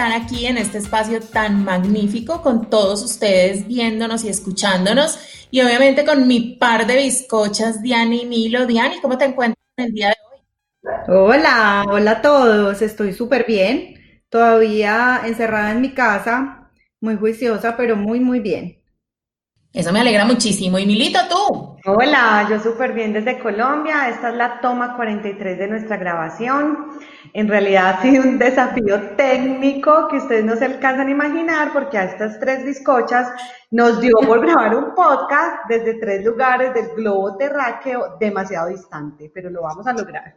Estar aquí en este espacio tan magnífico con todos ustedes viéndonos y escuchándonos y obviamente con mi par de bizcochas, Diani y Milo. Diani, ¿cómo te encuentras el día de hoy? Hola, hola a todos, estoy súper bien, todavía encerrada en mi casa, muy juiciosa, pero muy, muy bien. Eso me alegra muchísimo. Y Milito, tú. Hola, yo súper bien desde Colombia. Esta es la toma 43 de nuestra grabación. En realidad ha sido un desafío técnico que ustedes no se alcanzan a imaginar porque a estas tres bizcochas nos dio por grabar un podcast desde tres lugares del globo terráqueo demasiado distante, pero lo vamos a lograr.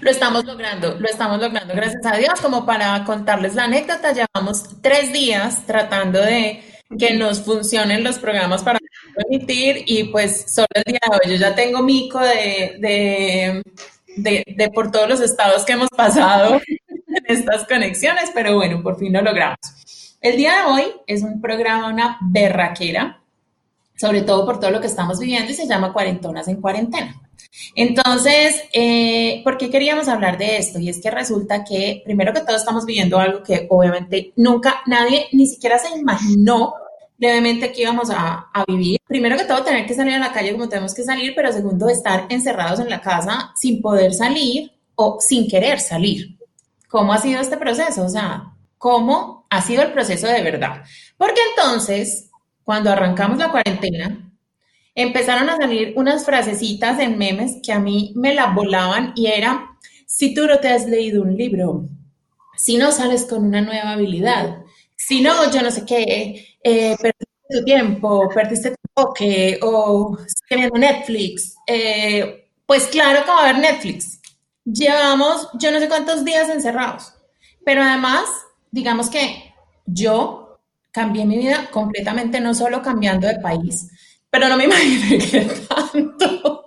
Lo estamos logrando, lo estamos logrando, gracias a Dios. Como para contarles la anécdota, llevamos tres días tratando de que nos funcionen los programas para y pues solo el día de hoy yo ya tengo mico de, de, de, por todos los estados que hemos pasado en estas conexiones, pero bueno, por fin lo logramos. El día de hoy es un programa, una berraquera, sobre todo por todo lo que estamos viviendo y se llama Cuarentonas en Cuarentena. Entonces, eh, ¿por qué queríamos hablar de esto? Y es que resulta que, primero que todo, estamos viviendo algo que obviamente nunca nadie ni siquiera se imaginó levemente que íbamos a, a, vivir. Primero que todo, tener que salir a la calle como tenemos que salir, pero segundo, estar encerrados en la casa sin poder salir o sin querer salir. ¿Cómo ha sido este proceso? O sea, ¿cómo ha sido el proceso de verdad? Porque entonces, cuando arrancamos la cuarentena, empezaron a salir unas frasecitas en memes que a mí me la volaban y era, si tú no te has leído un libro, si no sales con una nueva habilidad, si no, yo no sé qué, eh, perdiste tu tiempo, perdiste tu toque o viendo Netflix. Eh, pues claro que va a haber Netflix. Llevamos yo no sé cuántos días encerrados, pero además, digamos que yo cambié mi vida completamente, no solo cambiando de país, pero no me imaginé que tanto.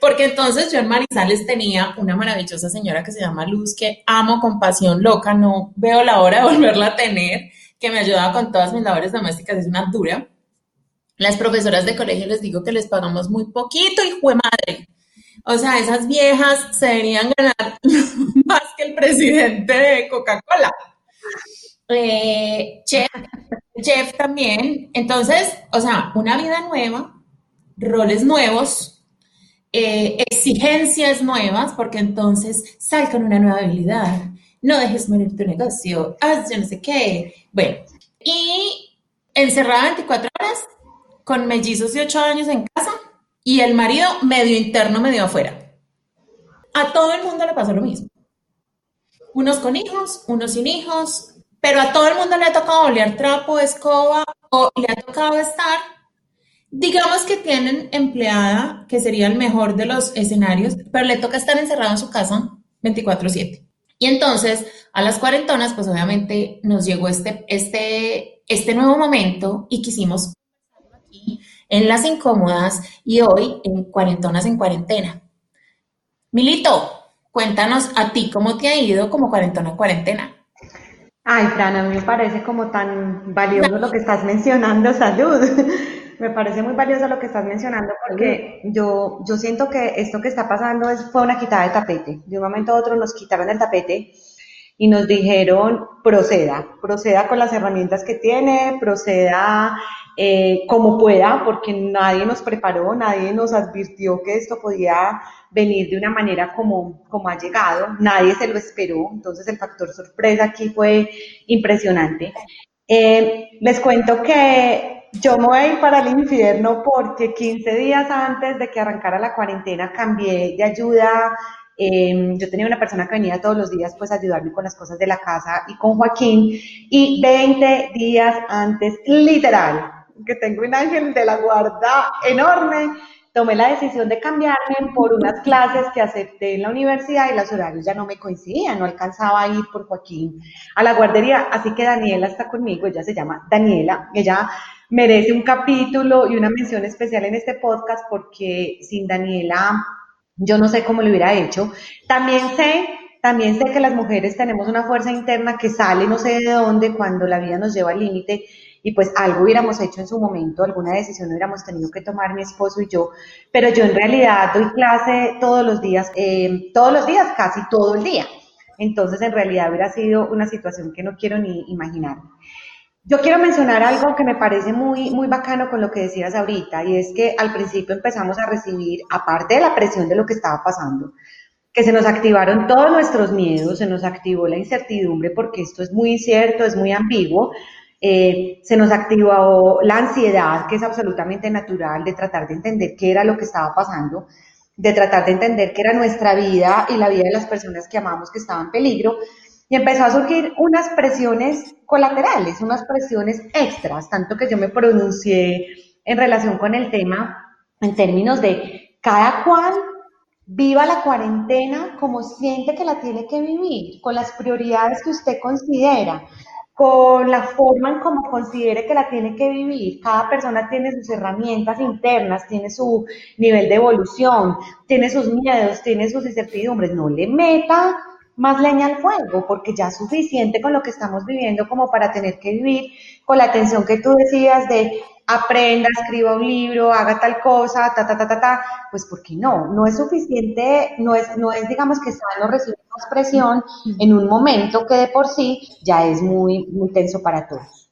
Porque entonces yo en Marizales tenía una maravillosa señora que se llama Luz, que amo con pasión loca, no veo la hora de volverla a tener, que me ayudaba con todas mis labores domésticas, es una dura. Las profesoras de colegio les digo que les pagamos muy poquito, y fue madre. O sea, esas viejas se deberían ganar más que el presidente de Coca-Cola. Eh, chef, chef también. Entonces, o sea, una vida nueva, roles nuevos, eh, exigencias nuevas, porque entonces sal con una nueva habilidad, no dejes morir tu negocio, haz yo no sé qué. Bueno, y encerrada 24 horas, con mellizos de 8 años en casa y el marido medio interno, medio afuera. A todo el mundo le pasó lo mismo. Unos con hijos, unos sin hijos, pero a todo el mundo le ha tocado olear trapo, escoba o le ha tocado estar. Digamos que tienen empleada, que sería el mejor de los escenarios, pero le toca estar encerrado en su casa 24/7. Y entonces, a las cuarentonas, pues obviamente nos llegó este, este, este nuevo momento y quisimos aquí en las incómodas y hoy en cuarentonas en cuarentena. Milito, cuéntanos a ti cómo te ha ido como cuarentona en cuarentena. Ay, Fran, a mí me parece como tan valioso lo que estás mencionando, salud. Me parece muy valioso lo que estás mencionando porque yo, yo siento que esto que está pasando es, fue una quitada de tapete. De un momento a otro nos quitaron el tapete y nos dijeron proceda, proceda con las herramientas que tiene, proceda eh, como pueda, porque nadie nos preparó, nadie nos advirtió que esto podía venir de una manera como, como ha llegado, nadie se lo esperó, entonces el factor sorpresa aquí fue impresionante. Eh, les cuento que yo me voy a ir para el infierno porque 15 días antes de que arrancara la cuarentena cambié de ayuda. Em, yo tenía una persona que venía todos los días pues a ayudarme con las cosas de la casa y con Joaquín. Y 20 días antes, literal, que tengo un ángel de la guarda enorme, tomé la decisión de cambiarme por unas clases que acepté en la universidad y los horarios ya no me coincidían, no alcanzaba a ir por Joaquín a la guardería, así que Daniela está conmigo, ella se llama Daniela, ella merece un capítulo y una mención especial en este podcast porque sin Daniela yo no sé cómo lo hubiera hecho. También sé, también sé que las mujeres tenemos una fuerza interna que sale no sé de dónde cuando la vida nos lleva al límite y pues algo hubiéramos hecho en su momento, alguna decisión hubiéramos tenido que tomar mi esposo y yo, pero yo en realidad doy clase todos los días, eh, todos los días, casi todo el día. Entonces, en realidad hubiera sido una situación que no quiero ni imaginar. Yo quiero mencionar algo que me parece muy, muy bacano con lo que decías ahorita, y es que al principio empezamos a recibir, aparte de la presión de lo que estaba pasando, que se nos activaron todos nuestros miedos, se nos activó la incertidumbre porque esto es muy incierto, es muy ambiguo, eh, se nos activó la ansiedad, que es absolutamente natural, de tratar de entender qué era lo que estaba pasando, de tratar de entender qué era nuestra vida y la vida de las personas que amamos que estaban en peligro. Y empezó a surgir unas presiones colaterales, unas presiones extras, tanto que yo me pronuncié en relación con el tema en términos de cada cual viva la cuarentena como siente que la tiene que vivir, con las prioridades que usted considera con la forma en cómo considere que la tiene que vivir. Cada persona tiene sus herramientas internas, tiene su nivel de evolución, tiene sus miedos, tiene sus incertidumbres. No le meta más leña al fuego, porque ya es suficiente con lo que estamos viviendo como para tener que vivir con la atención que tú decías de aprenda, escriba un libro, haga tal cosa, ta, ta, ta, ta, ta, pues porque no, no es suficiente, no es, no es digamos que sano recibir más presión en un momento que de por sí ya es muy, muy tenso para todos.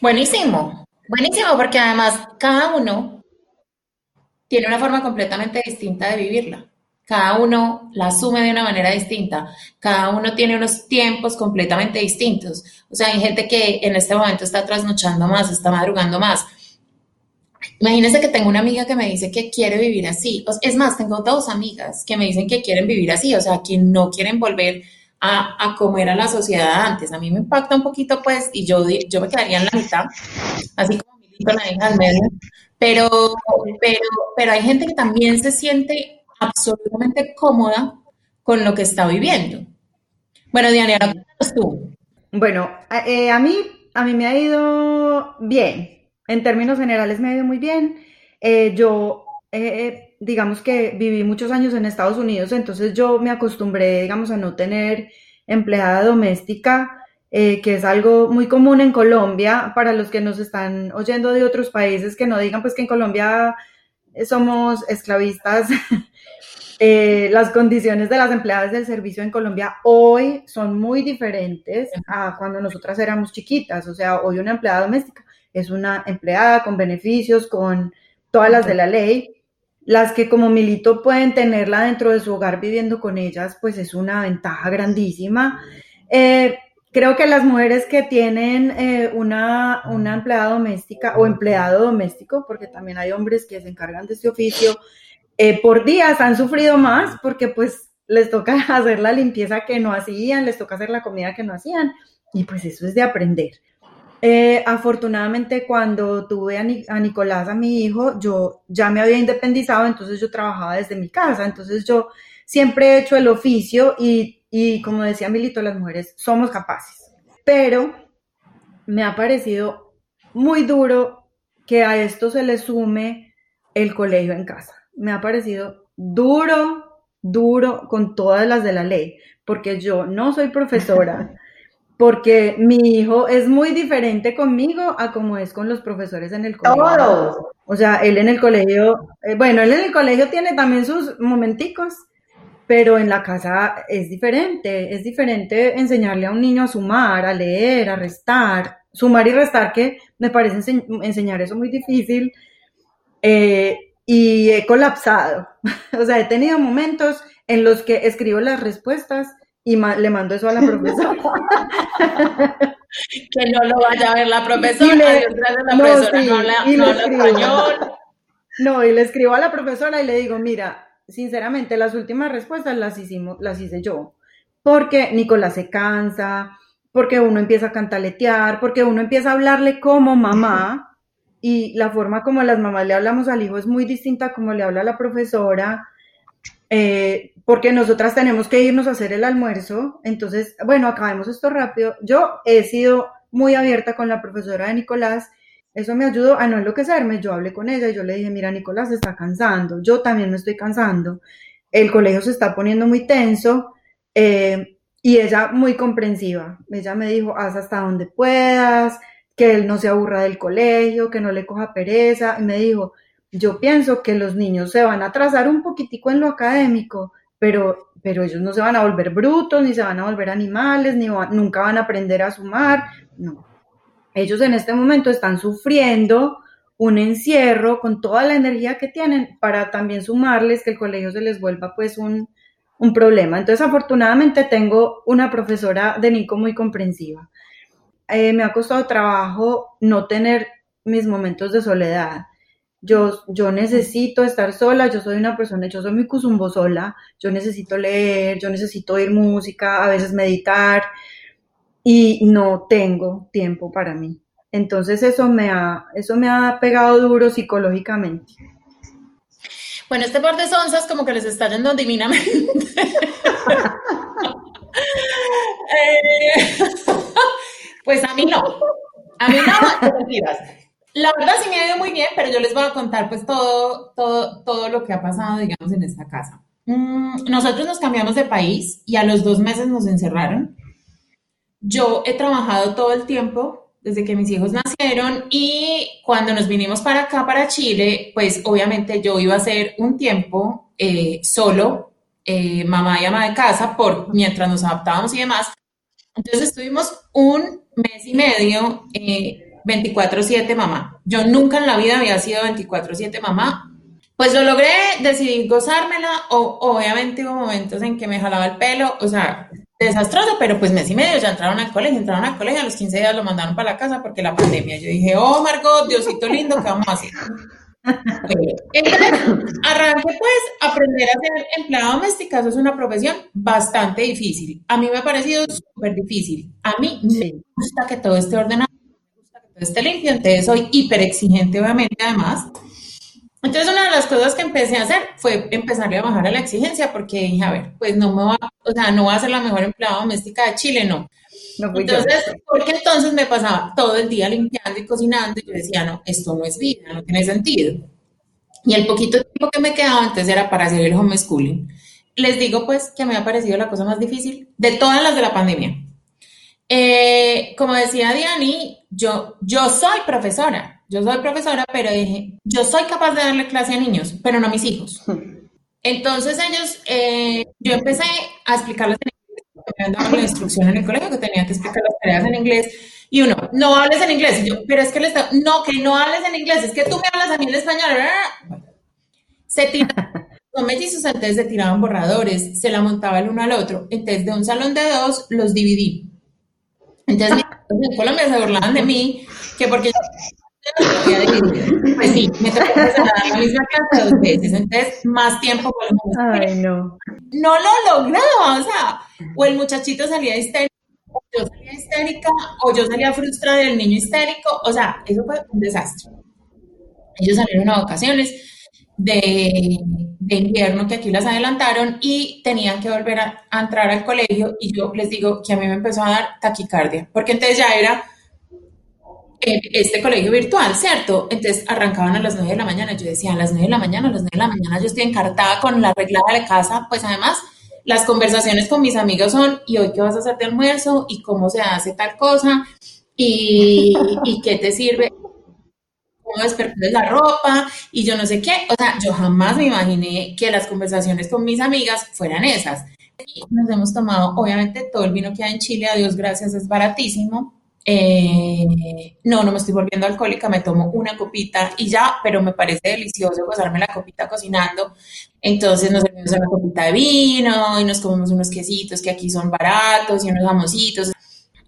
Buenísimo, buenísimo, porque además cada uno tiene una forma completamente distinta de vivirla. Cada uno la asume de una manera distinta. Cada uno tiene unos tiempos completamente distintos. O sea, hay gente que en este momento está trasnochando más, está madrugando más. Imagínense que tengo una amiga que me dice que quiere vivir así. Es más, tengo dos amigas que me dicen que quieren vivir así, o sea, que no quieren volver a, a comer a la sociedad antes. A mí me impacta un poquito, pues, y yo, yo me quedaría en la mitad, así como mi la hija al medio. Pero, pero, pero hay gente que también se siente absolutamente cómoda con lo que está viviendo. Bueno, Diana, ¿qué tú? Bueno, eh, a, mí, a mí me ha ido bien. En términos generales me ha ido muy bien. Eh, yo, eh, digamos que viví muchos años en Estados Unidos, entonces yo me acostumbré, digamos, a no tener empleada doméstica, que es algo muy común en Colombia. Para los que nos están oyendo de otros países, que no digan pues que en Colombia somos esclavistas Eh, las condiciones de las empleadas del servicio en Colombia hoy son muy diferentes a cuando nosotras éramos chiquitas. O sea, hoy una empleada doméstica es una empleada con beneficios, con todas las de la ley. Las que como Milito pueden tenerla dentro de su hogar viviendo con ellas, pues es una ventaja grandísima. Eh, creo que las mujeres que tienen eh, una, una empleada doméstica o empleado doméstico, porque también hay hombres que se encargan de este oficio, eh, por días han sufrido más porque pues les toca hacer la limpieza que no hacían, les toca hacer la comida que no hacían y pues eso es de aprender. Eh, afortunadamente cuando tuve a, Nicolás, a mi hijo, yo ya me había independizado, entonces yo trabajaba desde mi casa, entonces yo siempre he hecho el oficio y, y como decía Milito, las mujeres somos capaces, pero me ha parecido muy duro que a esto se le sume el colegio en casa. Me ha parecido duro, duro con todas las de la ley, porque yo no soy profesora, porque mi hijo es muy diferente conmigo a como es con los profesores en el colegio. O sea, él en el colegio, eh, bueno, él en el colegio tiene también sus momenticos, pero en la casa es diferente, es diferente enseñarle a un niño a sumar, a leer, a restar, sumar y restar, que me parece enseñar eso muy difícil. Eh, y he colapsado. o sea, he tenido momentos en los que escribo las respuestas y le mando eso a la profesora. que no lo vaya a ver la profesora. Y le, la profesora no, habla, y español. No, y le escribo a la profesora y le digo, mira, sinceramente, las últimas respuestas las hicimos, las hice yo. Porque Nicolás se cansa, porque uno empieza a cantaletear, porque uno empieza a hablarle como mamá y la forma como las mamás le hablamos al hijo es muy distinta como le habla la profesora, eh, porque nosotras tenemos que irnos a hacer el almuerzo, entonces, bueno, acabemos esto rápido. Yo he sido muy abierta con la profesora de Nicolás, eso me ayudó a no enloquecerme, yo hablé con ella y yo le dije, mira, Nicolás se está cansando, yo también me estoy cansando, el colegio se está poniendo muy tenso, eh, y ella muy comprensiva, ella me dijo, haz hasta donde puedas, que él no se aburra del colegio, que no le coja pereza. Y me dijo, yo pienso que los niños se van a atrasar un poquitico en lo académico, pero, pero ellos no se van a volver brutos, ni se van a volver animales, ni nunca van a aprender a sumar. No. Ellos en este momento están sufriendo un encierro con toda la energía que tienen para también sumarles que el colegio se les vuelva pues un, un problema. Entonces, afortunadamente tengo una profesora de Nico muy comprensiva. Eh, me ha costado trabajo no tener mis momentos de soledad. Yo, yo necesito estar sola, yo soy una persona, yo soy muy cusumbo sola, yo necesito leer, yo necesito oír música, a veces meditar y no tengo tiempo para mí. Entonces eso me ha, eso me ha pegado duro psicológicamente. Bueno, este par de sonzas como que les está yendo divinamente. Eh, pues a mí no. A mí no, La verdad sí me ha ido muy bien, pero yo les voy a contar pues todo, todo, todo lo que ha pasado, digamos, en esta casa. Mm, nosotros nos cambiamos de país y a los dos meses nos encerraron. Yo he trabajado todo el tiempo desde que mis hijos nacieron y cuando nos vinimos para acá, para Chile, pues obviamente yo iba a ser un tiempo eh, solo, eh, mamá y ama de casa, por, mientras nos adaptábamos y demás. Entonces estuvimos un mes y medio 24/7 eh, mamá. Yo nunca en la vida había sido 24/7 mamá. Pues lo logré, decidí gozármela, o, obviamente hubo momentos en que me jalaba el pelo, o sea, desastroso, pero pues mes y medio ya entraron al colegio, entraron al colegio, a los 15 días lo mandaron para la casa porque la pandemia. Yo dije, oh Margot, Diosito lindo, ¿qué vamos a hacer? Entonces, arranque pues aprender a ser empleada doméstica, eso es una profesión bastante difícil. A mí me ha parecido súper difícil. A mí me gusta que todo esté ordenado, me gusta que todo esté limpio, entonces soy hiper exigente obviamente además. Entonces, una de las cosas que empecé a hacer fue empezarle a bajar a la exigencia porque dije, a ver, pues no me va, o sea, no va a ser la mejor empleada doméstica de Chile, no. entonces, porque entonces me pasaba todo el día limpiando y cocinando y yo decía, no, esto no es vida, no tiene sentido. Y el poquito tiempo que me quedaba antes era para hacer el homeschooling. Les digo pues que me ha parecido la cosa más difícil de todas las de la pandemia. Eh, como decía Diani, yo, yo soy profesora, yo soy profesora, pero dije, yo soy capaz de darle clase a niños, pero no a mis hijos. Entonces ellos, eh, yo empecé a explicarles en inglés, la instrucción en el colegio que tenía que explicar las tareas en inglés. Y uno, no hables en inglés. Y yo, pero es que le está, no, que no hables en inglés, es que tú me hablas a mí en español. Se tiraban, los mellizos antes se tiraban borradores, se la montaba el uno al otro. Entonces, de un salón de dos, los dividí. Entonces, en Colombia se burlaban de mí, que porque pues sí, me tocó la misma clase dos veces, entonces más tiempo con Ay, no. No lo lograba, o sea, o el muchachito salía histérico, o yo salía histérica, o yo salía frustrada del niño histérico, o sea, eso fue un desastre. Ellos salieron a vacaciones de, de invierno que aquí las adelantaron y tenían que volver a entrar al colegio y yo les digo que a mí me empezó a dar taquicardia, porque entonces ya era este colegio virtual, ¿cierto? Entonces arrancaban a las 9 de la mañana. Yo decía, a las 9 de la mañana, a las 9 de la mañana yo estoy encartada con la regla de casa. Pues además, las conversaciones con mis amigos son, ¿y hoy qué vas a hacer de almuerzo? ¿Y cómo se hace tal cosa? ¿Y, y qué te sirve? ¿Cómo despertar la ropa? Y yo no sé qué. O sea, yo jamás me imaginé que las conversaciones con mis amigas fueran esas. Nos hemos tomado, obviamente, todo el vino que hay en Chile, a Dios gracias, es baratísimo eh, no, no me estoy volviendo alcohólica, me tomo una copita y ya, pero me parece delicioso gozarme la copita cocinando. Entonces nos servimos una copita de vino y nos comemos unos quesitos que aquí son baratos y unos jamositos.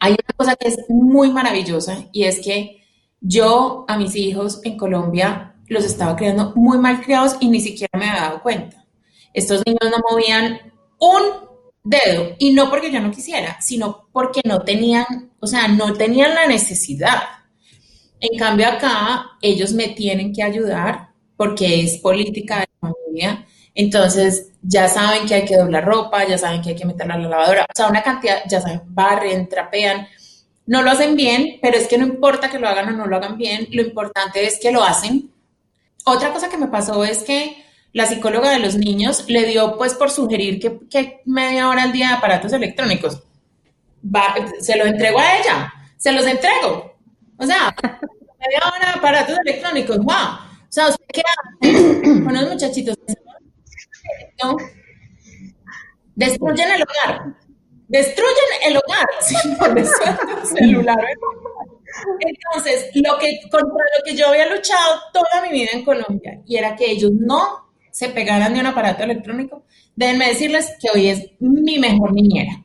Hay una cosa que es muy maravillosa y es que yo a mis hijos en Colombia los estaba criando muy mal criados y ni siquiera me había dado cuenta. Estos niños no movían un dedo. Y no porque yo no quisiera, sino porque no tenían, o sea, no tenían la necesidad. En cambio acá, ellos me tienen que ayudar porque es política de familia. Entonces, ya saben que hay que doblar ropa, ya saben que hay que meterla a la lavadora. O sea, una cantidad, ya saben, barren, trapean. No lo hacen bien, pero es que no importa que lo hagan o no lo hagan bien, lo importante es que lo hacen. Otra cosa que me pasó es que la psicóloga de los niños le dio pues por sugerir que, media hora al día de aparatos electrónicos. Se lo entrego a ella, se los entrego. O sea, aparatos electrónicos, wow. O sea, ¿usted hace con los muchachitos? Destruyen el hogar. Destruyen el hogar. celular. Entonces, lo que, contra lo que yo había luchado toda mi vida en Colombia, y era que ellos no se pegaran de un aparato electrónico, déjenme decirles que hoy es mi mejor niñera.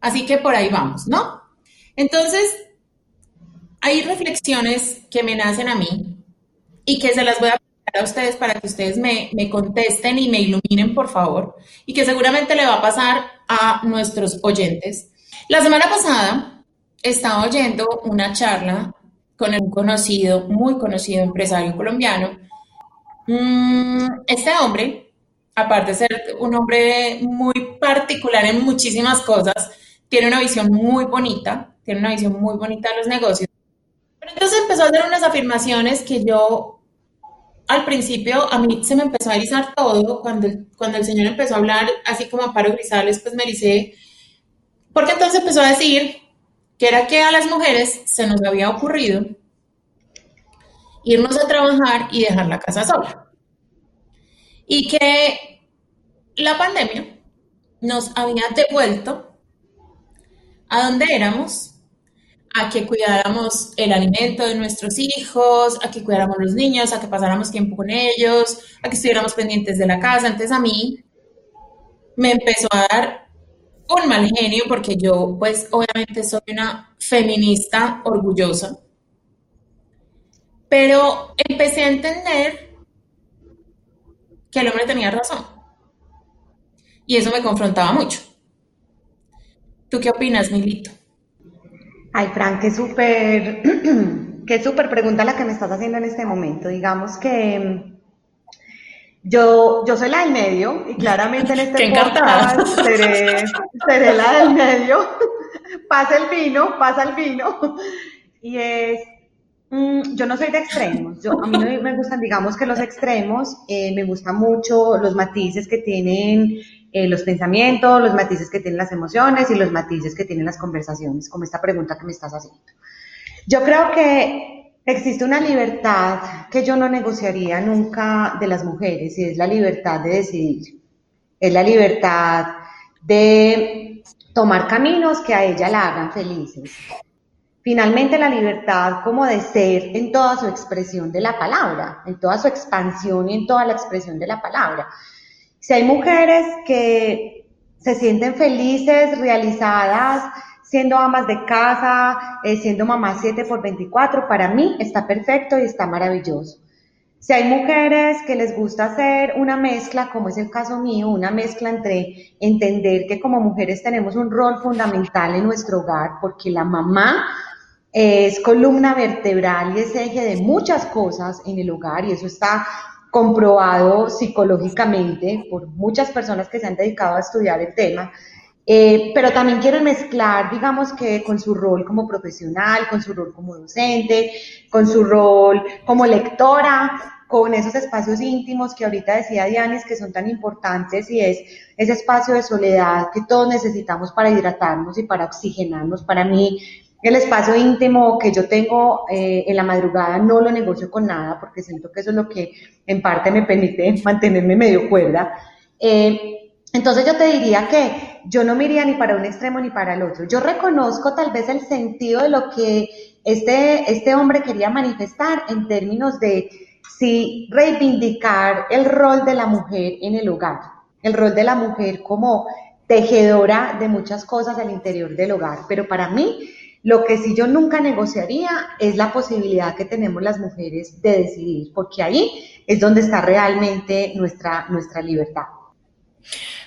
Así que por ahí vamos, ¿no? Entonces, hay reflexiones que me nacen a mí y que se las voy a a ustedes para que ustedes me, me, contesten y me iluminen, por favor, y que seguramente le va a pasar a nuestros oyentes. La semana pasada estaba oyendo una charla con un conocido, muy conocido empresario colombiano. Mm, este hombre, aparte de ser un hombre muy particular en muchísimas cosas, tiene una visión muy bonita, tiene una visión muy bonita de los negocios. Pero entonces empezó a hacer unas afirmaciones que yo al principio a mí se me empezó a erizar todo cuando el, cuando el señor empezó a hablar así como a paro grisales, pues me ericé, porque entonces empezó a decir que era que a las mujeres se nos había ocurrido irnos a trabajar y dejar la casa sola. Y que la pandemia nos había devuelto a donde éramos, a que cuidáramos el alimento de nuestros hijos, a que cuidáramos los niños, a que pasáramos tiempo con ellos, a que estuviéramos pendientes de la casa. Entonces a mí me empezó a dar un mal genio porque yo pues obviamente soy una feminista orgullosa, pero empecé a entender que el hombre tenía razón y eso me confrontaba mucho. ¿Tú qué opinas, Milito? Ay, Frank, qué súper, qué súper pregunta la que me estás haciendo en este momento. Digamos que yo, yo soy la del medio y claramente en este podcast seré, seré, la del medio. pasa el vino, pasa el vino. Y es, mm, yo no soy de extremos. Yo, a mí me gustan, digamos que los extremos. Eh, me gustan mucho los matices que tienen eh, los pensamientos, los matices que tienen las emociones y los matices que tienen las conversaciones, como esta pregunta que me estás haciendo. Yo creo que Existe una libertad que yo no negociaría nunca de las mujeres y es la libertad de decidir. Es la libertad de tomar caminos que a ella la hagan felices. Finalmente la libertad como de ser en toda su expresión de la palabra, en toda su expansión y en toda la expresión de la palabra. Si hay mujeres que se sienten felices, realizadas, siendo amas de casa, eh, siendo mamá 7 por 24, para mí está perfecto y está maravilloso. Si hay mujeres que les gusta hacer una mezcla, como es el caso mío, una mezcla entre entender que como mujeres tenemos un rol fundamental en nuestro hogar, porque la mamá es columna vertebral y es eje de muchas cosas en el hogar y eso está comprobado psicológicamente por muchas personas que se han dedicado a estudiar el tema. Eh, pero también quieren mezclar, digamos que con su rol como profesional, con su rol como docente, con su rol como lectora, con esos espacios íntimos que ahorita decía Dianis que son tan importantes y es ese espacio de soledad que todos necesitamos para hidratarnos y para oxigenarnos. Para mí, el espacio íntimo que yo tengo eh, en la madrugada no lo negocio con nada porque siento que eso es lo que en parte me permite mantenerme medio cuerda. Eh, entonces yo te diría que yo no me ni para un extremo ni para el otro. Yo reconozco tal vez el sentido de lo que este, este hombre quería manifestar en términos de si reivindicar el rol de la mujer en el hogar, el rol de la mujer como tejedora de muchas cosas al interior del hogar. Pero para mí, lo que sí yo nunca negociaría es la posibilidad que tenemos las mujeres de decidir, porque ahí es donde está realmente nuestra, nuestra libertad.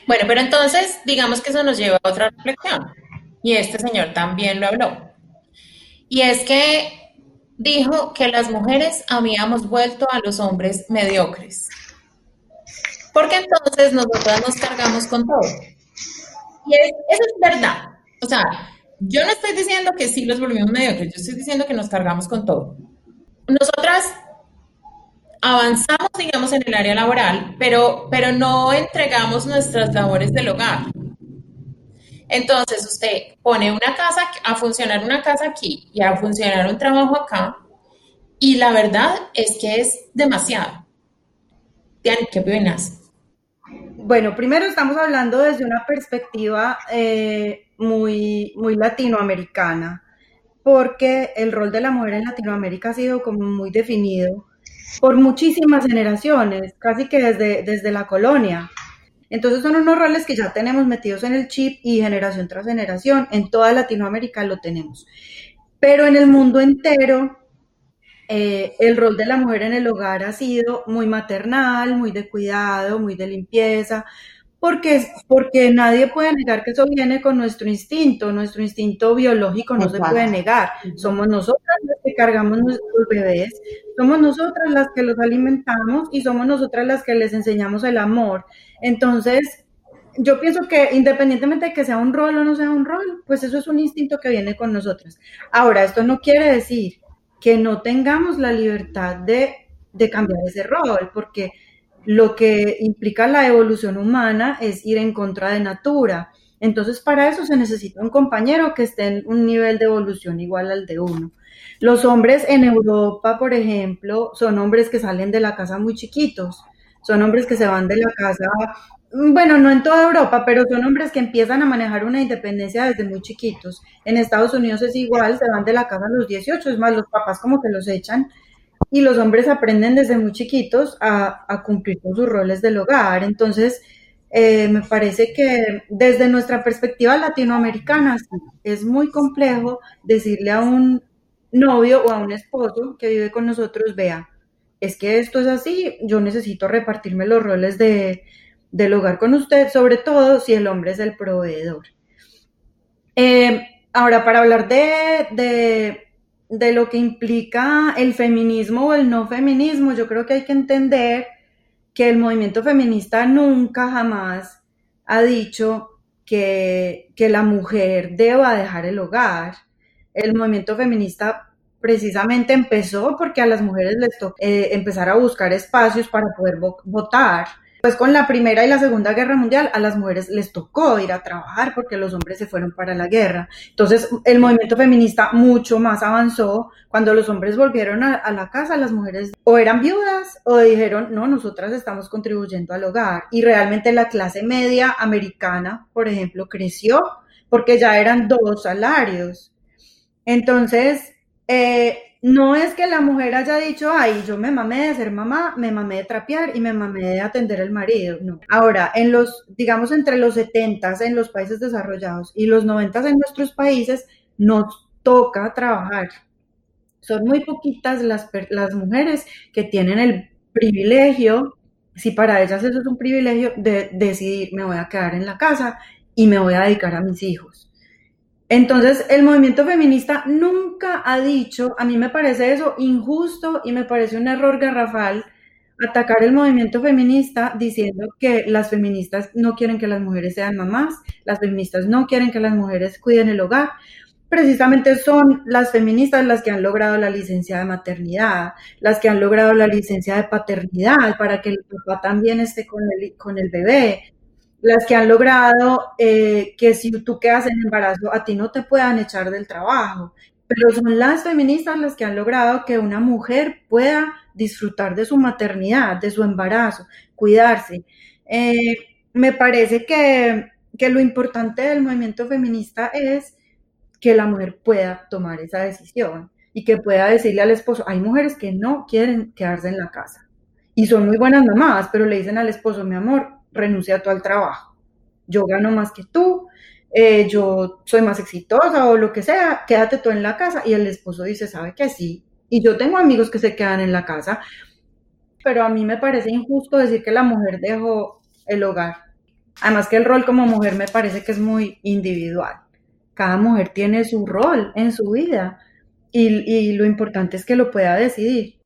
Bueno, pero entonces digamos que eso nos lleva a otra reflexión. Y este señor también lo habló. Y es que dijo que las mujeres habíamos vuelto a los hombres mediocres. Porque entonces nosotras nos cargamos con todo. Y eso es verdad. O sea, yo no estoy diciendo que sí los volvimos mediocres, yo estoy diciendo que nos cargamos con todo. Nosotras avanzamos, digamos, en el área laboral, pero, pero no entregamos nuestras labores del hogar. Entonces usted pone una casa a funcionar una casa aquí y a funcionar un trabajo acá y la verdad es que es demasiado. Diane, ¿qué opinas? Bueno, primero estamos hablando desde una perspectiva eh, muy, muy latinoamericana, porque el rol de la mujer en Latinoamérica ha sido muy definido por muchísimas generaciones, casi que desde, desde la colonia. Entonces son unos roles que ya tenemos metidos en el chip y generación tras generación, en toda Latinoamérica lo tenemos. Pero en el mundo entero, eh, el rol de la mujer en el hogar ha sido muy maternal, muy de cuidado, muy de limpieza, porque, porque nadie puede negar que eso viene con nuestro instinto, nuestro instinto biológico no se puede negar. Somos nosotras las que cargamos nuestros bebés, somos nosotras las que los alimentamos y somos nosotras las que les enseñamos el amor. Entonces, yo pienso que independientemente de que sea un rol o no sea un rol, pues eso es un instinto que viene con nosotras. Ahora, esto no quiere decir que no tengamos la libertad de, de cambiar ese rol, porque lo que implica la evolución humana es ir en contra de natura. Entonces, para eso se necesita un compañero que esté en un nivel de evolución igual al de uno. Los hombres en Europa, por ejemplo, son hombres que salen de la casa muy chiquitos, son hombres que se van de la casa, bueno, no en toda Europa, pero son hombres que empiezan a manejar una independencia desde muy chiquitos. En Estados Unidos es igual, se van de la casa a los 18, es más, los papás como que los echan y los hombres aprenden desde muy chiquitos a, cumplir con sus roles del hogar. Entonces, eh, me parece que desde nuestra perspectiva latinoamericana es muy complejo decirle a un novio o a un esposo que vive con nosotros, vea, es que esto es así, yo necesito repartirme los roles de, del hogar con usted, sobre todo si el hombre es el proveedor. Eh, ahora, para hablar de de lo que implica el feminismo o el no feminismo, yo creo que hay que entender que el movimiento feminista nunca jamás ha dicho que, la mujer deba dejar el hogar. El movimiento feminista precisamente empezó porque a las mujeres les tocó eh, empezar a buscar espacios para poder votar. Pues con la Primera y la Segunda Guerra Mundial a las mujeres les tocó ir a trabajar porque los hombres se fueron para la guerra. Entonces el movimiento feminista mucho más avanzó cuando los hombres volvieron a, la casa, las mujeres o eran viudas o dijeron, no, nosotras estamos contribuyendo al hogar. Y realmente la clase media americana, por ejemplo, creció porque ya eran dos salarios. Entonces, eh, no es que la mujer haya dicho, ay, yo me mamé de ser mamá, me mamé de trapear y me mamé de atender al marido. No. Ahora, en los, digamos, entre los 70 en los países desarrollados y los 90 en nuestros países, nos toca trabajar. Son muy poquitas las, las mujeres que tienen el privilegio, si para ellas eso es un privilegio, de decidir, me voy a quedar en la casa y me voy a dedicar a mis hijos. Entonces, el movimiento feminista nunca ha dicho, a mí me parece eso injusto y me parece un error garrafal atacar el movimiento feminista diciendo que las feministas no quieren que las mujeres sean mamás, las feministas no quieren que las mujeres cuiden el hogar. Precisamente son las feministas las que han logrado la licencia de maternidad, las que han logrado la licencia de paternidad para que el papá también esté con el, con el bebé, las que han logrado eh, que si tú quedas en embarazo a ti no te puedan echar del trabajo, pero son las feministas las que han logrado que una mujer pueda disfrutar de su maternidad, de su embarazo, cuidarse. Eh, me parece que, que lo importante del movimiento feminista es que la mujer pueda tomar esa decisión y que pueda decirle al esposo, hay mujeres que no quieren quedarse en la casa y son muy buenas mamás, pero le dicen al esposo, mi amor, renuncia tú al trabajo. Yo gano más que tú, eh, yo soy más exitosa o lo que sea, quédate tú en la casa. Y el esposo dice, sabe que sí. Y yo tengo amigos que se quedan en la casa, pero a mí me parece injusto decir que la mujer dejó el hogar. Además que el rol como mujer me parece que es muy individual. Cada mujer tiene su rol en su vida y, y lo importante es que lo pueda decidir.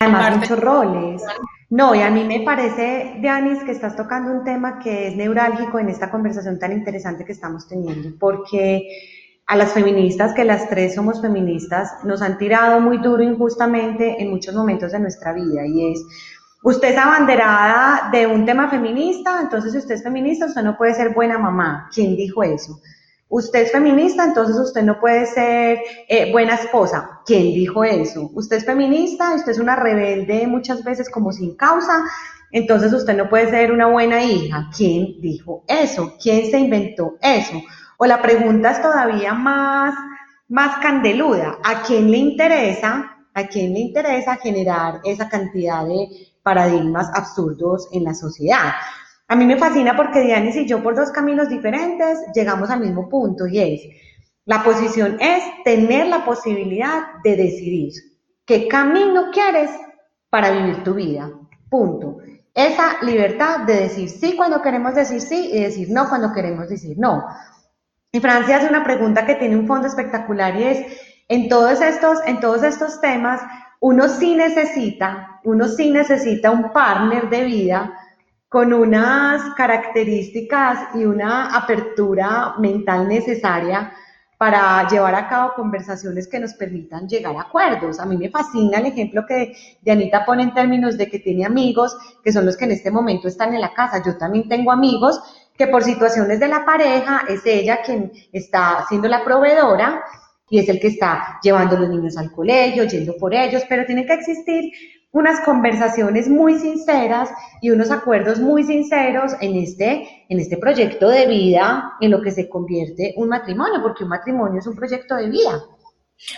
Además, muchos roles. No, y a mí me parece, Dianis, que estás tocando un tema que es neurálgico en esta conversación tan interesante que estamos teniendo, porque a las feministas, que las tres somos feministas, nos han tirado muy duro injustamente en muchos momentos de nuestra vida, y es Usted es abanderada de un tema feminista, entonces si usted es feminista, usted no puede ser buena mamá. ¿Quién dijo eso? Usted es feminista, entonces usted no puede ser eh, buena esposa. ¿Quién dijo eso? Usted es feminista, usted es una rebelde muchas veces como sin causa, entonces usted no puede ser una buena hija. ¿Quién dijo eso? ¿Quién se inventó eso? O la pregunta es todavía más, más candeluda. ¿A quién le interesa? ¿A quién le interesa generar esa cantidad de paradigmas absurdos en la sociedad? A mí me fascina porque Dianis y yo por dos caminos diferentes llegamos al mismo punto y es, la posición es tener la posibilidad de decidir qué camino quieres para vivir tu vida. Punto. Esa libertad de decir sí cuando queremos decir sí y decir no cuando queremos decir no. Y Francia hace una pregunta que tiene un fondo espectacular y es, en todos estos, en todos estos temas, uno sí necesita, uno sí necesita un partner de vida con unas características y una apertura mental necesaria para llevar a cabo conversaciones que nos permitan llegar a acuerdos. A mí me fascina el ejemplo que Dianita pone en términos de que tiene amigos que son los que en este momento están en la casa. Yo también tengo amigos que por situaciones de la pareja es ella quien está siendo la proveedora y es el que está llevando los niños al colegio, yendo por ellos, pero tiene que existir unas conversaciones muy sinceras y unos acuerdos muy sinceros en este, en este proyecto de vida en lo que se convierte un matrimonio, porque un matrimonio es un proyecto de vida.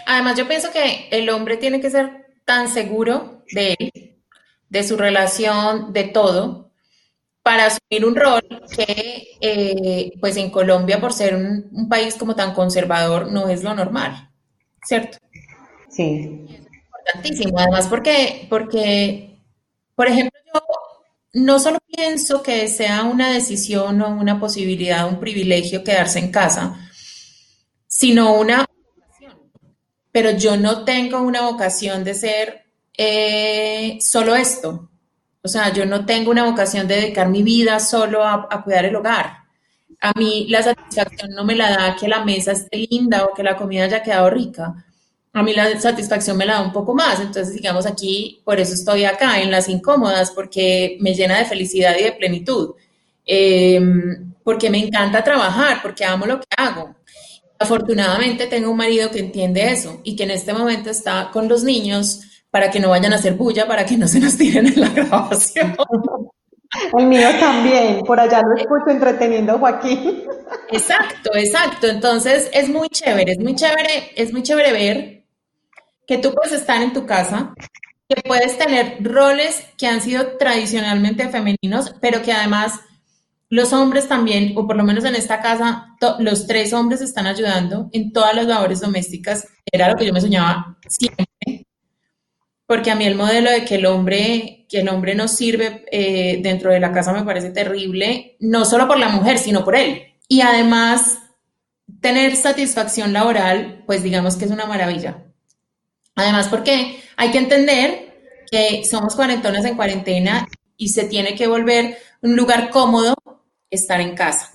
Además, yo pienso que el hombre tiene que ser tan seguro de él, de su relación, de todo, para asumir un rol que, eh, pues en Colombia, por ser un, un país como tan conservador, no es lo normal, ¿cierto? Sí además porque, porque, por ejemplo, yo no solo pienso que sea una decisión o una posibilidad, un privilegio quedarse en casa, sino una vocación. Pero yo no tengo una vocación de ser eh, solo esto. O sea, yo no tengo una vocación de dedicar mi vida solo a cuidar el hogar. A mí la satisfacción no me la da que la mesa esté linda o que la comida haya quedado rica a mí la satisfacción me la da un poco más. Entonces, digamos, aquí, por eso estoy acá, en las incómodas, porque me llena de felicidad y de plenitud. Em, porque me encanta trabajar, porque amo lo que hago. Afortunadamente tengo un marido que entiende eso y que en este momento está con los niños para que no vayan a hacer bulla, para que no se nos tiren en la grabación. El mío también, por allá lo escucho entreteniendo a Joaquín. Exacto, exacto. Entonces es muy chévere, es muy chévere, es muy chévere ver que tú puedes estar en tu casa, que puedes tener roles que han sido tradicionalmente femeninos, pero que además los hombres también, o por lo menos en esta casa, los tres hombres están ayudando en todas las labores domésticas. Era lo que yo me soñaba siempre, porque a mí el modelo de que el hombre, que el hombre no sirve eh, dentro de la casa me parece terrible, no solo por la mujer, sino por él. Y además, tener satisfacción laboral, pues digamos que es una maravilla. Además, porque hay que entender que somos cuarentones en cuarentena y se tiene que volver un lugar cómodo estar en casa.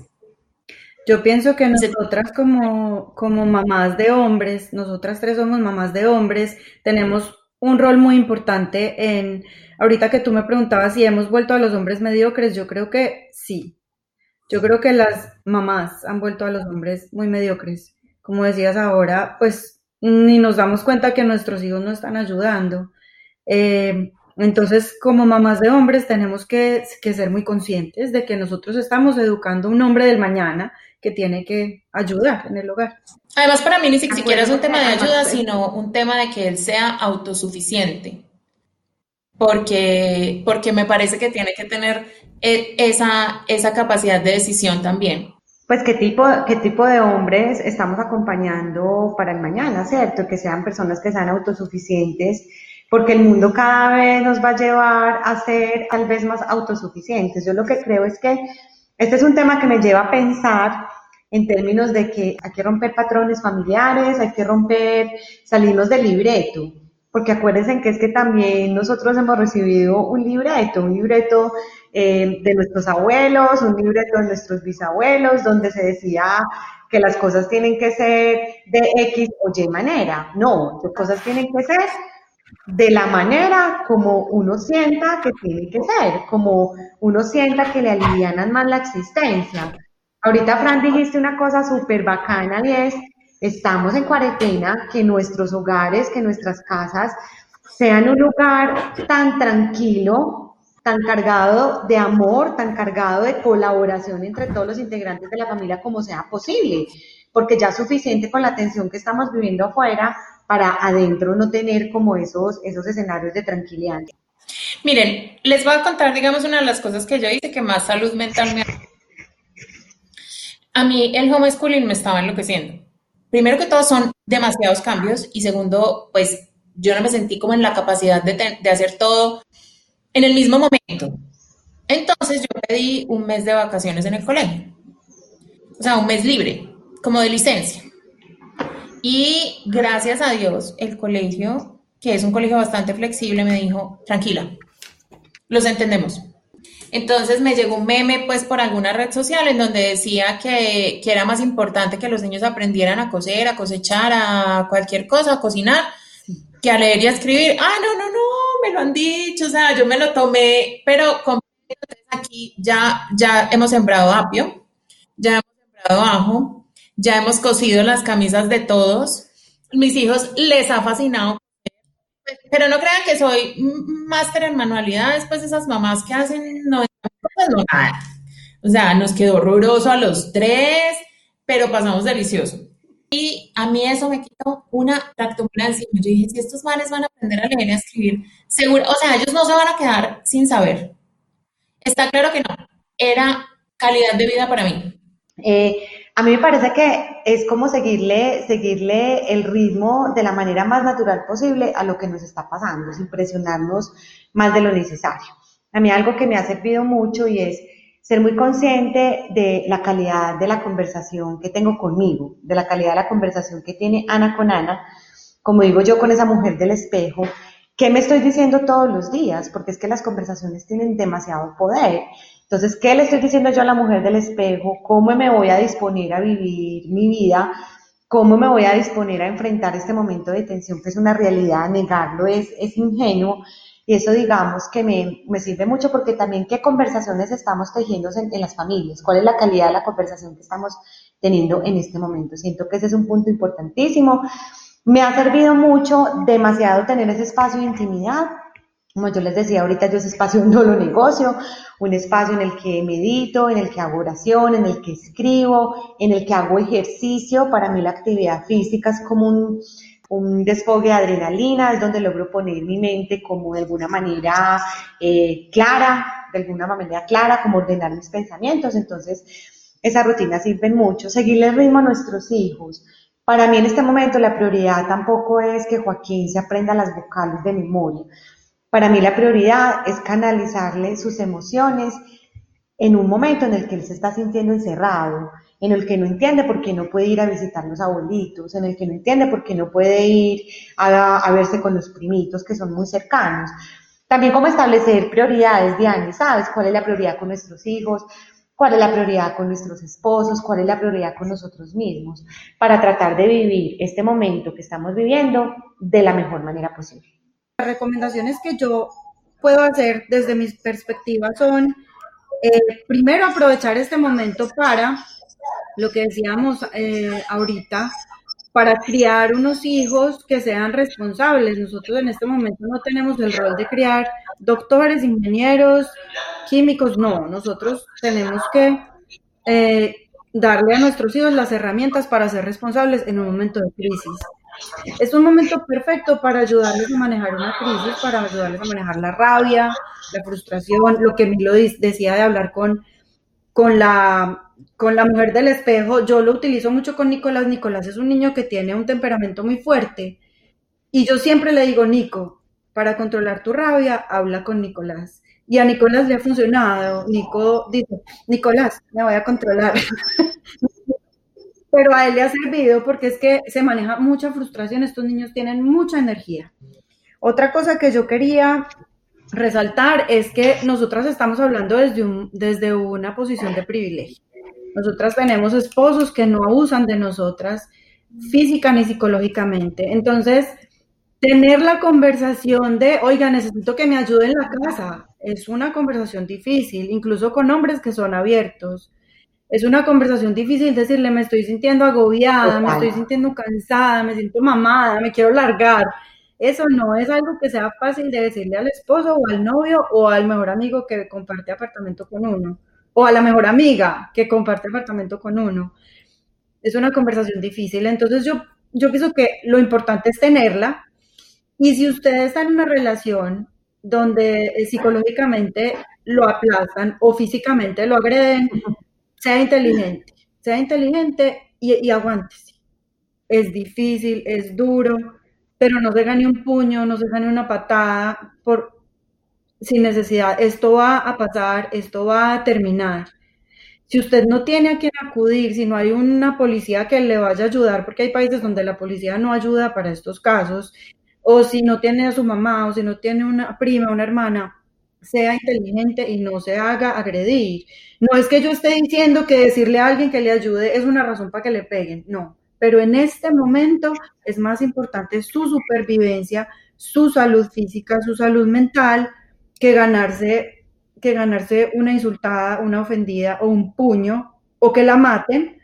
Yo pienso que nosotras como, como mamás de hombres, nosotras tres somos mamás de hombres, tenemos un rol muy importante en, ahorita que tú me preguntabas si hemos vuelto a los hombres mediocres, yo creo que sí. Yo creo que las mamás han vuelto a los hombres muy mediocres. Como decías ahora, pues ni nos damos cuenta que nuestros hijos no están ayudando. Eh, entonces, como mamás de hombres, tenemos que, ser muy conscientes de que nosotros estamos educando a un hombre del mañana que tiene que ayudar en el hogar. Además, para mí ni siquiera es un tema de ayuda, sino un tema de que él sea autosuficiente. Porque, porque me parece que tiene que tener eh, esa, esa capacidad de decisión también. Pues qué tipo, qué tipo de hombres estamos acompañando para el mañana, ¿cierto? Que sean personas que sean autosuficientes, porque el mundo cada vez nos va a llevar a ser tal vez más autosuficientes. Yo lo que creo es que este es un tema que me lleva a pensar en términos de que hay que romper patrones familiares, hay que romper, salirnos del libreto, porque acuérdense que es que también nosotros hemos recibido un libreto, un libreto eh, de nuestros abuelos, un libreto de nuestros bisabuelos, donde se decía que las cosas tienen que ser de X o Y manera. No, las cosas tienen que ser de la manera como uno sienta que tiene que ser, como uno sienta que le alivianan más la existencia. Ahorita, Fran, dijiste una cosa súper bacana y es, estamos en cuarentena, que nuestros hogares, que nuestras casas sean un lugar tan tranquilo, tan cargado de amor, tan cargado de colaboración entre todos los integrantes de la familia como sea posible, porque ya es suficiente con la tensión que estamos viviendo afuera para adentro no tener como esos, esos escenarios de tranquilidad. Miren, les voy a contar, digamos, una de las cosas que yo hice que más salud mental me. A mí el homeschooling me estaba enloqueciendo. Primero que todo son demasiados cambios y segundo, pues yo no me sentí como en la capacidad de, de hacer todo en el mismo momento. Entonces yo pedí un mes de vacaciones en el colegio. O sea, un mes libre, como de licencia. Y gracias a Dios, el colegio, que es un colegio bastante flexible, me dijo, tranquila, los entendemos. Entonces me llegó un meme pues por alguna red social en donde decía que, que, era más importante que los niños aprendieran a coser, a cosechar, a cualquier cosa, a cocinar, que a leer y a escribir. Ah, no, no, no, me lo han dicho, o sea, yo me lo tomé, pero aquí ya, ya hemos sembrado apio, ya hemos sembrado ajo, ya hemos cosido las camisas de todos. Mis hijos les ha fascinado. Pero no crean que soy máster en manualidades, pues esas mamás que hacen no, nada. O sea, nos quedó horroroso a los tres, pero pasamos delicioso. Y a mí eso me quitó una tractomula. Yo dije, si estos males van a aprender a leer y a escribir, seguro, o sea, ellos no se van a quedar sin saber. Está claro que no. Era calidad de vida para mí. Eh, a mí me parece que es como seguirle, seguirle el ritmo de la manera más natural posible a lo que nos está pasando, sin presionarnos más de lo necesario. A mí algo que me ha servido mucho y es ser muy consciente de la calidad de la conversación que tengo conmigo, de la calidad de la conversación que tiene Ana con Ana, como digo yo con esa mujer del espejo, ¿qué me estoy diciendo todos los días? Porque es que las conversaciones tienen demasiado poder entonces, ¿qué le estoy diciendo yo a la mujer del espejo? ¿Cómo me voy a disponer a vivir mi vida? ¿Cómo me voy a disponer a enfrentar este momento de tensión que es una realidad? Negarlo es, es ingenuo. Y eso digamos que me, me, sirve mucho porque también qué conversaciones estamos tejiendo en, en, las familias, cuál es la calidad de la conversación que estamos teniendo en este momento. Siento que ese es un punto importantísimo. Me ha servido mucho demasiado tener ese espacio de intimidad como yo les decía ahorita, yo ese espacio no lo negocio, un espacio en el que medito, en el que hago oración, en el que escribo, en el que hago ejercicio. Para mí la actividad física es como un, un desfogue de adrenalina, es donde logro poner mi mente como de alguna manera eh, clara, de alguna manera clara, como ordenar mis pensamientos. Entonces, esas rutinas sirven mucho. Seguirle el ritmo a nuestros hijos. Para mí en este momento la prioridad tampoco es que Joaquín se aprenda las vocales de memoria. Para mí la prioridad es canalizarle sus emociones en un momento en el que él se está sintiendo encerrado, en el que no entiende por qué no puede ir a visitar los abuelitos, en el que no entiende por qué no puede ir a, verse con los primitos que son muy cercanos. También cómo establecer prioridades, Diane, ¿sabes? ¿Cuál es la prioridad con nuestros hijos? ¿Cuál es la prioridad con nuestros esposos? ¿Cuál es la prioridad con nosotros mismos? Para tratar de vivir este momento que estamos viviendo de la mejor manera posible. Las recomendaciones que yo puedo hacer desde mis perspectivas son, eh, primero, aprovechar este momento para, lo que decíamos eh, ahorita, para criar unos hijos que sean responsables. Nosotros en este momento no tenemos el rol de criar doctores, ingenieros, químicos, no, nosotros tenemos que eh, darle a nuestros hijos las herramientas para ser responsables en un momento de crisis. Es un momento perfecto para ayudarles a manejar una crisis, para ayudarles a manejar la rabia, la frustración, lo que Milo decía de hablar con, con, la, con la mujer del espejo. Yo lo utilizo mucho con Nicolás. Nicolás es un niño que tiene un temperamento muy fuerte. Y yo siempre le digo, Nico, para controlar tu rabia, habla con Nicolás. Y a Nicolás le ha funcionado. Nico dice, Nicolás, me voy a controlar. pero a él le ha servido porque es que se maneja mucha frustración, estos niños tienen mucha energía. Otra cosa que yo quería resaltar es que nosotras estamos hablando desde, un, desde una posición de privilegio. Nosotras tenemos esposos que no abusan de nosotras física ni psicológicamente. Entonces, Tener la conversación de, oiga, necesito que me ayude en la casa, es una conversación difícil, incluso con hombres que son abiertos. Es una conversación difícil decirle, me estoy sintiendo agobiada, me estoy sintiendo cansada, me siento mamada, me quiero largar. Eso no es algo que sea fácil de decirle al esposo o al novio o al mejor amigo que comparte apartamento con uno o a la mejor amiga que comparte apartamento con uno. Es una conversación difícil. Entonces yo, yo pienso que lo importante es tenerla, y si usted está en una relación donde eh, psicológicamente lo aplazan o físicamente lo agreden, sea inteligente, sea inteligente y, y aguántese. Es difícil, es duro, pero no se gane un puño, no se gane una patada por, sin necesidad. Esto va a pasar, esto va a terminar. Si usted no tiene a quién acudir, si no hay una policía que le vaya a ayudar, porque hay países donde la policía no ayuda para estos casos, o si no tiene a su mamá, o si no tiene una prima, una hermana, sea inteligente y no se haga agredir. No es que yo esté diciendo que decirle a alguien que le ayude es una razón para que le peguen, no. Pero en este momento es más importante su supervivencia, su salud física, su salud mental, que ganarse, que ganarse una insultada, una ofendida o un puño, o que la maten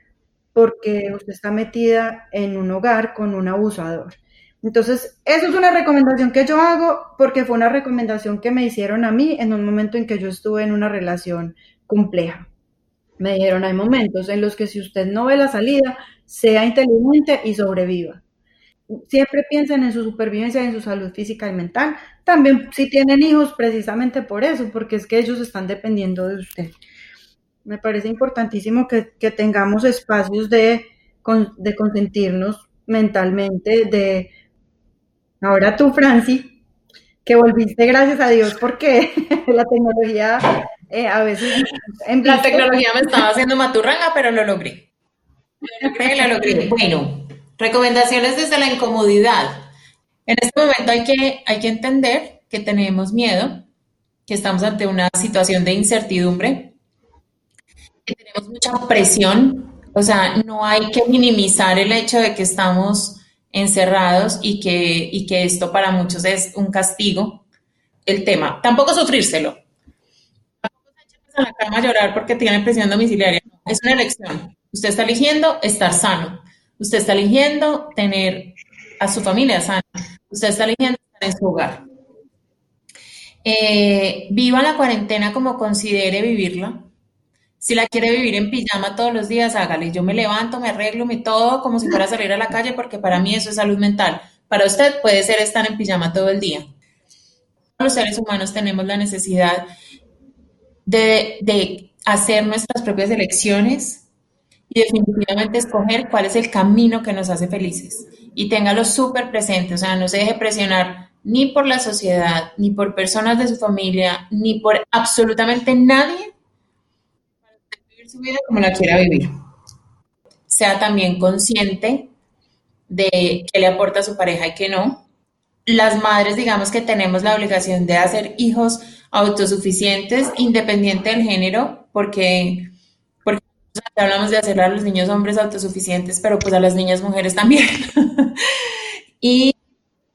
porque usted está metida en un hogar con un abusador. Entonces, eso es una recomendación que yo hago porque fue una recomendación que me hicieron a mí en un momento en que yo estuve en una relación compleja. Me dijeron, hay momentos en los que si usted no ve la salida, sea inteligente y sobreviva. Siempre piensen en su supervivencia y en su salud física y mental. También si tienen hijos, precisamente por eso, porque es que ellos están dependiendo de usted. Me parece importantísimo que, tengamos espacios de, de consentirnos mentalmente, de Ahora tú, Franci, que volviste, gracias a Dios, porque la tecnología eh, a veces... la tecnología me estaba haciendo maturranga, pero lo logré. Lo logré, lo logré. Bueno, recomendaciones desde la incomodidad. En este momento hay que, hay que entender que tenemos miedo, que estamos ante una situación de incertidumbre, que tenemos mucha presión, o sea, no hay que minimizar el hecho de que estamos encerrados y que, y que esto para muchos es un castigo, el tema. Tampoco sufrírselo. Se a la cama a llorar porque tiene presión domiciliaria. Es una elección. Usted está eligiendo estar sano. Usted está eligiendo tener a su familia sana. Usted está eligiendo estar en su hogar. Eh, viva la cuarentena como considere vivirla. Si la quiere vivir en pijama todos los días, hágale. Yo me levanto, me arreglo, me todo como si fuera a salir a la calle porque para mí eso es salud mental. Para usted puede ser estar en pijama todo el día. Los seres humanos tenemos la necesidad de, hacer nuestras propias elecciones y definitivamente escoger cuál es el camino que nos hace felices. Y téngalo súper presente, o sea, no se deje presionar ni por la sociedad, ni por personas de su familia, ni por absolutamente nadie su vida como la quiera vivir. Sea también consciente de qué le aporta a su pareja y qué no. Las madres, digamos que tenemos la obligación de hacer hijos autosuficientes, independiente del género, porque, porque hablamos de hacer a los niños hombres autosuficientes, pero pues a las niñas mujeres también. y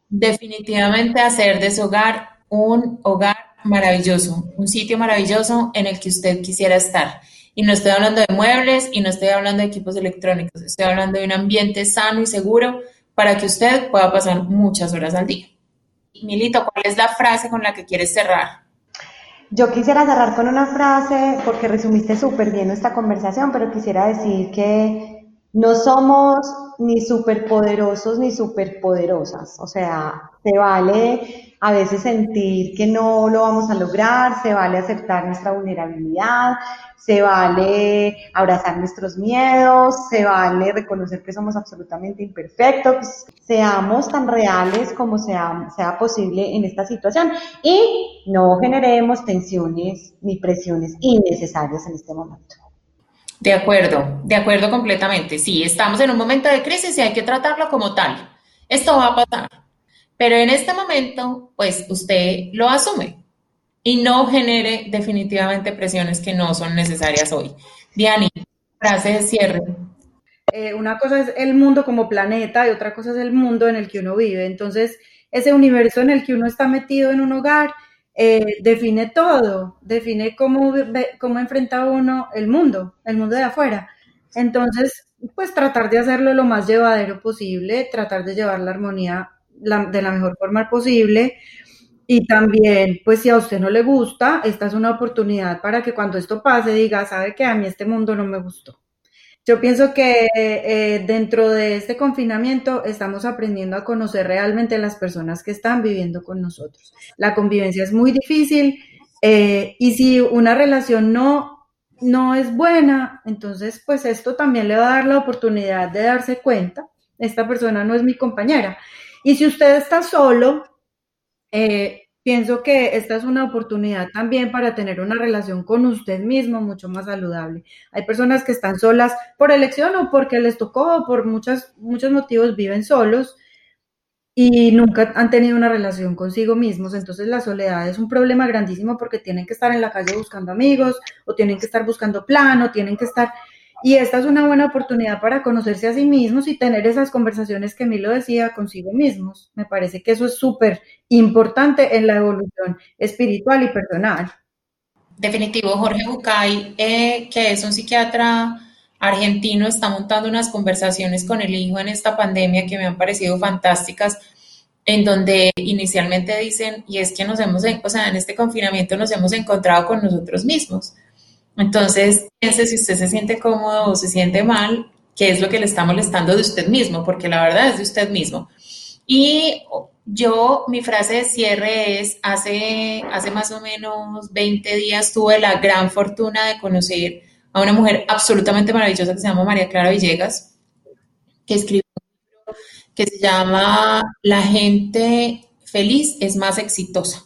definitivamente hacer de su hogar un hogar maravilloso, un sitio maravilloso en el que usted quisiera estar. Y no estoy hablando de muebles y no estoy hablando de equipos electrónicos, estoy hablando de un ambiente sano y seguro para que usted pueda pasar muchas horas al día. Milito, ¿cuál es la frase con la que quieres cerrar? Yo quisiera cerrar con una frase porque resumiste súper bien esta conversación, pero quisiera decir que no somos ni superpoderosos ni superpoderosas. O sea, se vale a veces sentir que no lo vamos a lograr, se vale aceptar nuestra vulnerabilidad, se vale abrazar nuestros miedos, se vale reconocer que somos absolutamente imperfectos, seamos tan reales como sea, sea posible en esta situación y no generemos tensiones ni presiones innecesarias en este momento. De acuerdo, de acuerdo completamente. Sí, estamos en un momento de crisis y hay que tratarlo como tal. Esto va a pasar. Pero en este momento, pues usted lo asume y no genere definitivamente presiones que no son necesarias hoy. Diani, frase de cierre. Eh, una cosa es el mundo como planeta y otra cosa es el mundo en el que uno vive. Entonces, ese universo en el que uno está metido en un hogar eh, define todo, define cómo, cómo enfrenta uno el mundo, el mundo de afuera. Entonces, pues tratar de hacerlo lo más llevadero posible, tratar de llevar la armonía de la mejor forma posible. Y también, pues si a usted no le gusta, esta es una oportunidad para que cuando esto pase diga, sabe que a mí este mundo no me gustó. Yo pienso que eh, dentro de este confinamiento estamos aprendiendo a conocer realmente las personas que están viviendo con nosotros. La convivencia es muy difícil eh, y si una relación no, no es buena, entonces pues esto también le va a dar la oportunidad de darse cuenta, esta persona no es mi compañera. Y si usted está solo, eh, Pienso que esta es una oportunidad también para tener una relación con usted mismo mucho más saludable. Hay personas que están solas por elección o porque les tocó o por muchas, muchos motivos viven solos y nunca han tenido una relación consigo mismos. Entonces la soledad es un problema grandísimo porque tienen que estar en la calle buscando amigos o tienen que estar buscando plan o tienen que estar y esta es una buena oportunidad para conocerse a sí mismos y tener esas conversaciones que Milo decía consigo mismos. Me parece que eso es súper importante en la evolución espiritual y personal. Definitivo, Jorge Bucay, eh, que es un psiquiatra argentino, está montando unas conversaciones con el hijo en esta pandemia que me han parecido fantásticas, en donde inicialmente dicen, y es que nos hemos, o en este confinamiento nos hemos encontrado con nosotros mismos. Entonces, piense si usted se siente cómodo o se siente mal, qué es lo que le está molestando de usted mismo, porque la verdad es de usted mismo. Y yo, mi frase de cierre es, hace, hace más o menos 20 días tuve la gran fortuna de conocer a una mujer absolutamente maravillosa que se llama María Clara Villegas, que escribió un libro que se llama La gente feliz es más exitosa.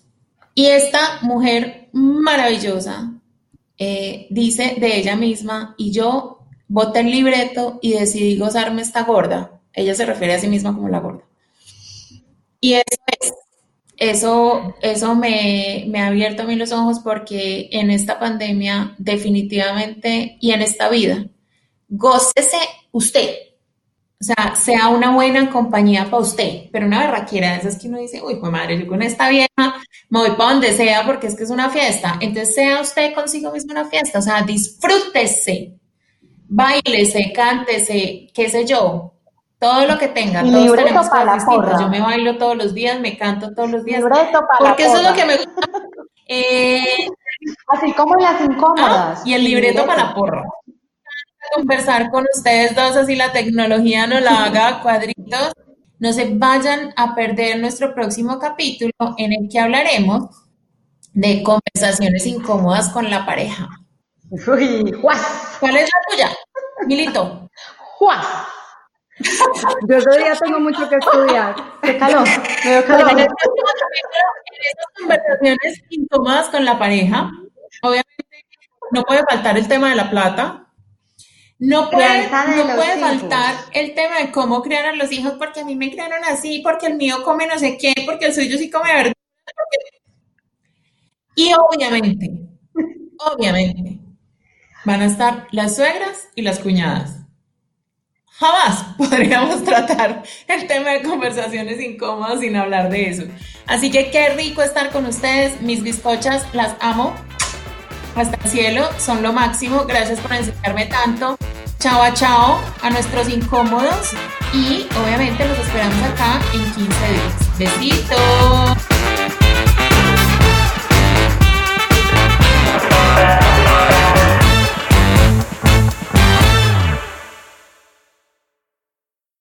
Y esta mujer maravillosa eh, dice de ella misma, y yo boté el libreto y decidí gozarme esta gorda. Ella se refiere a sí misma como la gorda. Y eso es, eso, eso me, me ha abierto a mí los ojos porque en esta pandemia definitivamente y en esta vida, gócese usted, o sea, sea una buena compañía para usted, pero una berraquera de esas que uno dice, uy, pues madre, yo con esta vieja me voy para donde sea porque es que es una fiesta. Entonces, sea usted consigo mismo una fiesta, o sea, disfrútese, bailese, cántese, qué sé yo, todo lo que tenga. Todos tenemos cosas distintas. Yo me bailo todos los días, me canto todos los días. porque eso es lo que me gusta. Eh, Así como las incómodas. Ah, y el libreto, para la porra conversar con ustedes dos, así la tecnología no la haga cuadritos. No se vayan a perder nuestro próximo capítulo en el que hablaremos de conversaciones incómodas con la pareja. Uy, ¿Cuál es la tuya? Milito. Juan. Yo todavía tengo mucho que estudiar. Qué calor, me calor. En esas conversaciones incómodas con la pareja, obviamente no puede faltar el tema de la plata, no puede, no puede faltar el tema de cómo criar a los hijos, porque a mí me criaron así, porque el mío come no sé qué, porque el suyo sí come verdura. Y obviamente, obviamente, van a estar las suegras y las cuñadas. Jamás podríamos tratar el tema de conversaciones incómodas sin hablar de eso. Así que qué rico estar con ustedes, mis bizcochas, las amo hasta el cielo, son lo máximo. Gracias por enseñarme tanto. Chao, chao a nuestros incómodos y obviamente los esperamos acá en 15 días. Besitos.